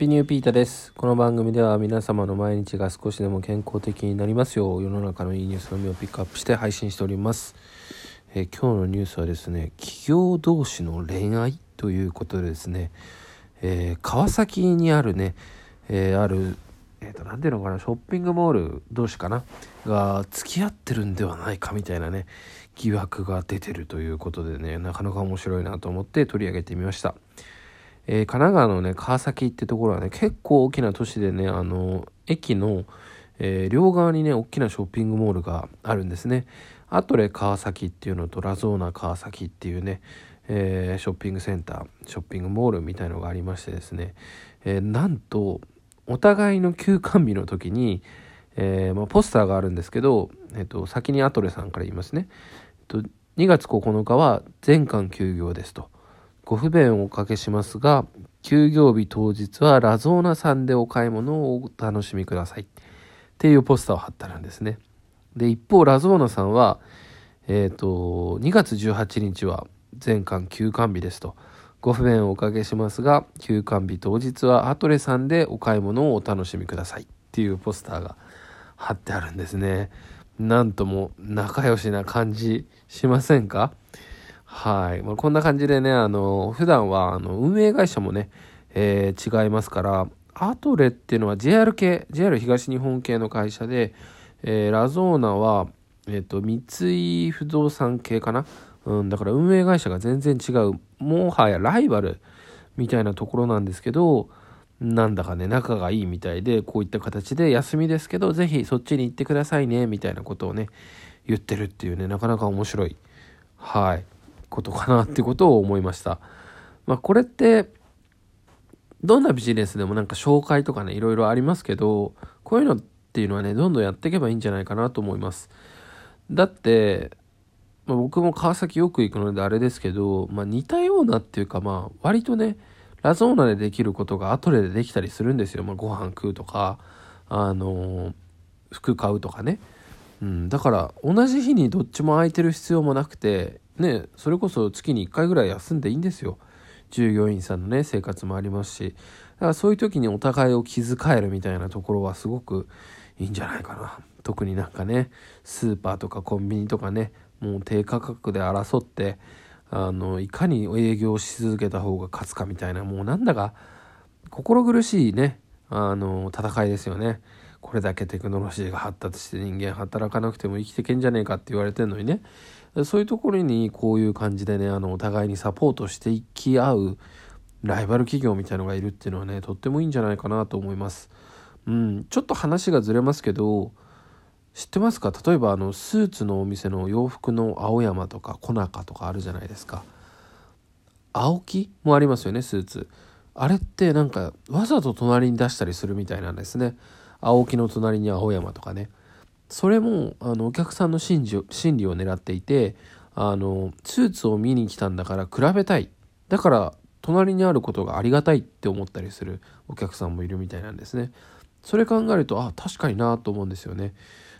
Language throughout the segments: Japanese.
ピニューピータです。この番組では皆様の毎日が少しでも健康的になりますよう、世の中のいいニュースのみをピックアップして配信しております。えー今日のニュースはですね、企業同士の恋愛ということでですね、えー川崎にあるね、えーある、えーと、なていうのかな、ショッピングモール同士かな、が付き合ってるんではないかみたいなね、疑惑が出てるということでね、なかなか面白いなと思って取り上げてみました。えー神奈川のね川崎ってところはね結構大きな都市でねあの駅の、えー両側にね大きなショッピングモールがあるんですねアトレ川崎っていうのとラゾーナ川崎っていうね、えーショッピングセンターショッピングモールみたいのがありましてですね、えなんとお互いの休館日の時に、えまあ、ポスターがあるんですけど、えっと先にアトレさんから言いますね、えっと2月9日は全館休業ですと。ご不便をおかけしますが、休業日当日はラゾーナさんでお買い物をお楽しみください。っていうポスターを貼ってあるんですね。で、一方、ラゾーナさんは、えっ、と、2月18日は全館休館日ですと。ご不便をおかけしますが、休館日当日はアトレさんでお買い物をお楽しみください。っていうポスターが貼ってあるんですね。なんとも仲良しな感じしませんか？はい。まあ、こんな感じでね、あの、普段は、あの、運営会社もね、えー違いますから、アトレっていうのは JR 系、JR 東日本系の会社で、えーラゾーナは、えっ、と、三井不動産系かな？うん、だから運営会社が全然違う、もはやライバルみたいなところなんですけど、なんだかね、仲がいいみたいで、こういった形で休みですけど、ぜひそっちに行ってくださいね、みたいなことをね、言ってるっていうね、なかなか面白い、はい、ことかなってことを思いました。まあ、これって、どんなビジネスでもなんか紹介とかね、いろいろありますけど、こういうのっていうのはね、どんどんやっていけばいいんじゃないかなと思います。だって、まあ、僕も川崎よく行くのであれですけど、まあ、似たようなっていうかまあ割とねラゾーナでできることがアトレでできたりするんですよ、まあ、ご飯食うとかあのー服買うとかね、うん、だから同じ日にどっちも空いてる必要もなくてねそれこそ月に1回ぐらい休んでいいんですよ。従業員さんのね生活もありますし。だからそういう時にお互いを気遣えるみたいなところはすごくいいんじゃないかな。特になんかねスーパーとかコンビニとかねもう低価格で争ってあのいかに営業し続けた方が勝つかみたいなもうなんだか心苦しいねあの戦いですよね。これだけテクノロジーが発達して人間働かなくても生きてけんじゃねえかって言われてんのにね。そういうところにこういう感じでねあのお互いにサポートしていき合うライバル企業みたいのがいるっていうのはねとってもいいんじゃないかなと思います。うん、ちょっと話がずれますけど知ってますか？例えばあのスーツのお店の洋服の青山とかコナカとかあるじゃないですか。青木もありますよねスーツ。あれってなんかわざと隣に出したりするみたいなんですね。青木の隣に青山とかね。それもあのお客さんの心理を心理を狙っていてあのスーツを見に来たんだから比べたい。だから隣にあることがありがたいって思ったりするお客さんもいるみたいなんですね。それ考えるとあ確かになと思うんですよね。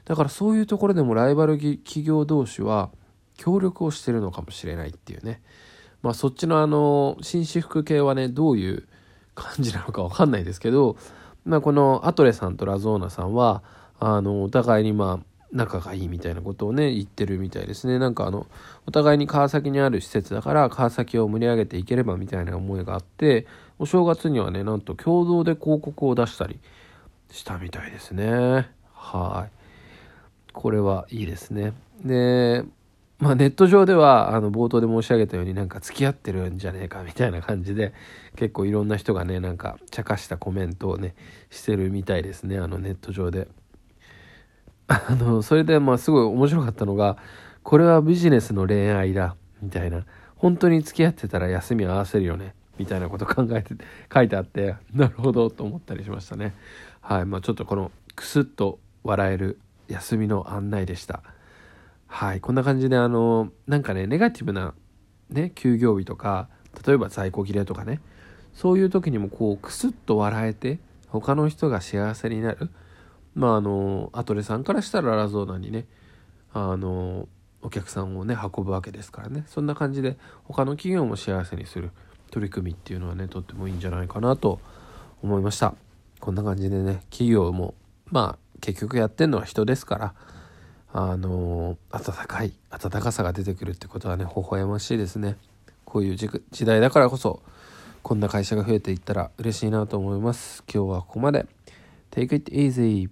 だからそういうところでもライバル企業同士は協力をしてるのかもしれないっていうね。まあそっちのあの紳士服系はねどういう感じなのかわかんないですけど、まあ、このアトレさんとラゾーナさんはあのお互いにまあ仲がいいみたいなことをね言ってるみたいですね。なんかあのお互いに川崎にある施設だから川崎を盛り上げていければみたいな思いがあってお正月にはねなんと共同で広告を出したりしたみたいですね。はい。これはいいですね。でまあネット上ではあの冒頭で申し上げたようになんか付き合ってるんじゃねえかみたいな感じで結構いろんな人がねなんか茶化したコメントをねしてるみたいですね。あのネット上で。あのそれでまあすごい面白かったのがこれはビジネスの恋愛だみたいな。本当に付き合ってたら休み合わせるよねみたいなこと考えて書いてあってなるほどと思ったりしましたね。はいまあちょっとこのクスッと笑える休みの案内でした。はいこんな感じであのなんかねネガティブなね休業日とか例えば在庫切れとかねそういう時にもこうクスッと笑えて他の人が幸せになるまああのアトレさんからしたらラゾーナにねあのお客さんをね運ぶわけですからね。そんな感じで他の企業も幸せにする取り組みっていうのはねとってもいいんじゃないかなと思いました。こんな感じでね企業もまあ結局やってんのは人ですからあの温かい温かさが出てくるってことはね微笑ましいですね。こういう時代だからこそこんな会社が増えていったら嬉しいなと思います。今日はここまで。Take it easy.